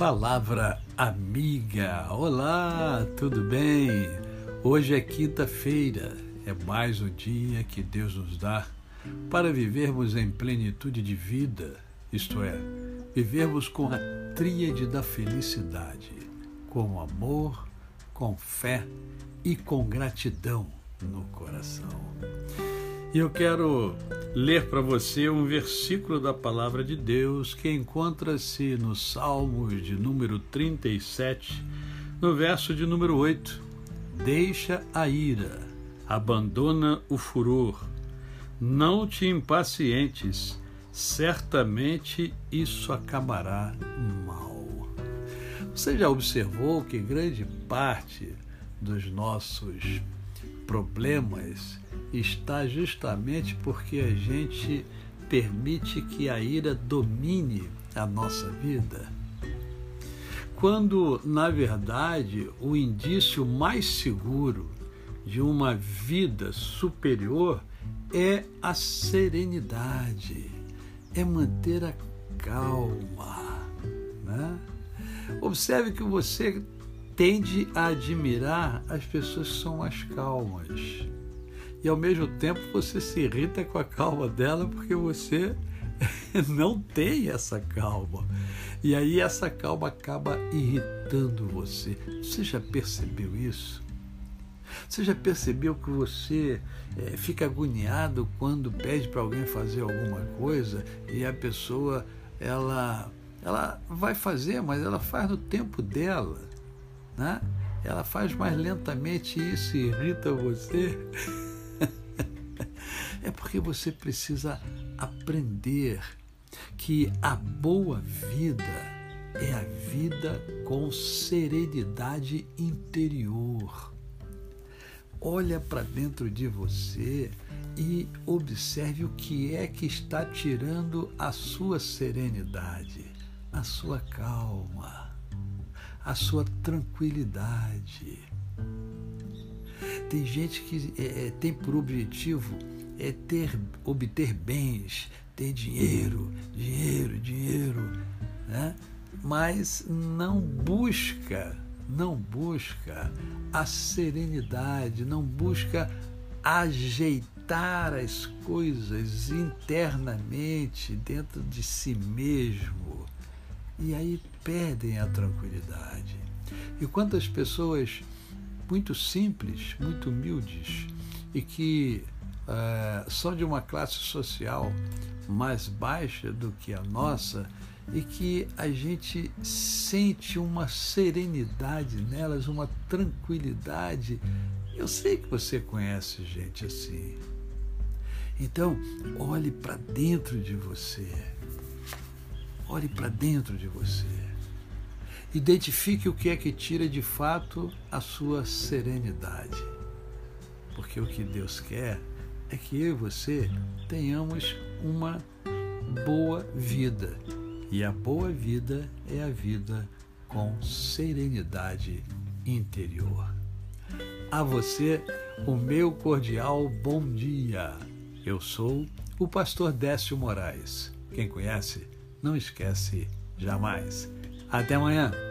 Palavra amiga. Olá, tudo bem? Hoje é quinta-feira, é mais um dia que Deus nos dá para vivermos em plenitude de vida, isto é, vivermos com a tríade da felicidade, com amor, com fé e com gratidão no coração. E eu quero ler para você um versículo da palavra de Deus que encontra-se no Salmos de número 37, no verso de número 8. Deixa a ira, abandona o furor, não te impacientes, certamente isso acabará mal. Você já observou que grande parte dos nossos problemas está justamente porque a gente permite que a ira domine a nossa vida. Quando, na verdade, o indício mais seguro de uma vida superior é a serenidade, é manter a calma. Né? Observe que você tende a admirar as pessoas que são mais calmas e ao mesmo tempo você se irrita com a calma dela porque você não tem essa calma. E aí essa calma acaba irritando você. Você já percebeu isso? Você já percebeu que você é, fica agoniado quando pede para alguém fazer alguma coisa e a pessoa ela ela vai fazer, mas ela faz no tempo dela, né? Ela faz mais lentamente e isso irrita você. é porque você precisa aprender que a boa vida é a vida com serenidade interior. Olha para dentro de você e observe o que é que está tirando a sua serenidade, a sua calma, a sua tranquilidade. Tem gente que é, é tem por objetivo é ter, obter bens, ter dinheiro, dinheiro, dinheiro, né? mas não busca, não busca a serenidade, não busca ajeitar as coisas internamente dentro de si mesmo. E aí perdem a tranquilidade. E quantas pessoas muito simples, muito humildes e que uh, são de uma classe social mais baixa do que a nossa e que a gente sente uma serenidade nelas, uma tranquilidade. Eu sei que você conhece gente assim. Então, olhe para dentro de você. Olhe para dentro de você. Identifique o que é que tira de fato a sua serenidade. Porque o que Deus quer é que eu e você tenhamos uma boa vida. E a boa vida é a vida com serenidade interior. A você, o meu cordial bom dia. Eu sou o pastor Décio Moraes. Quem conhece, não esquece jamais. Até amanhã.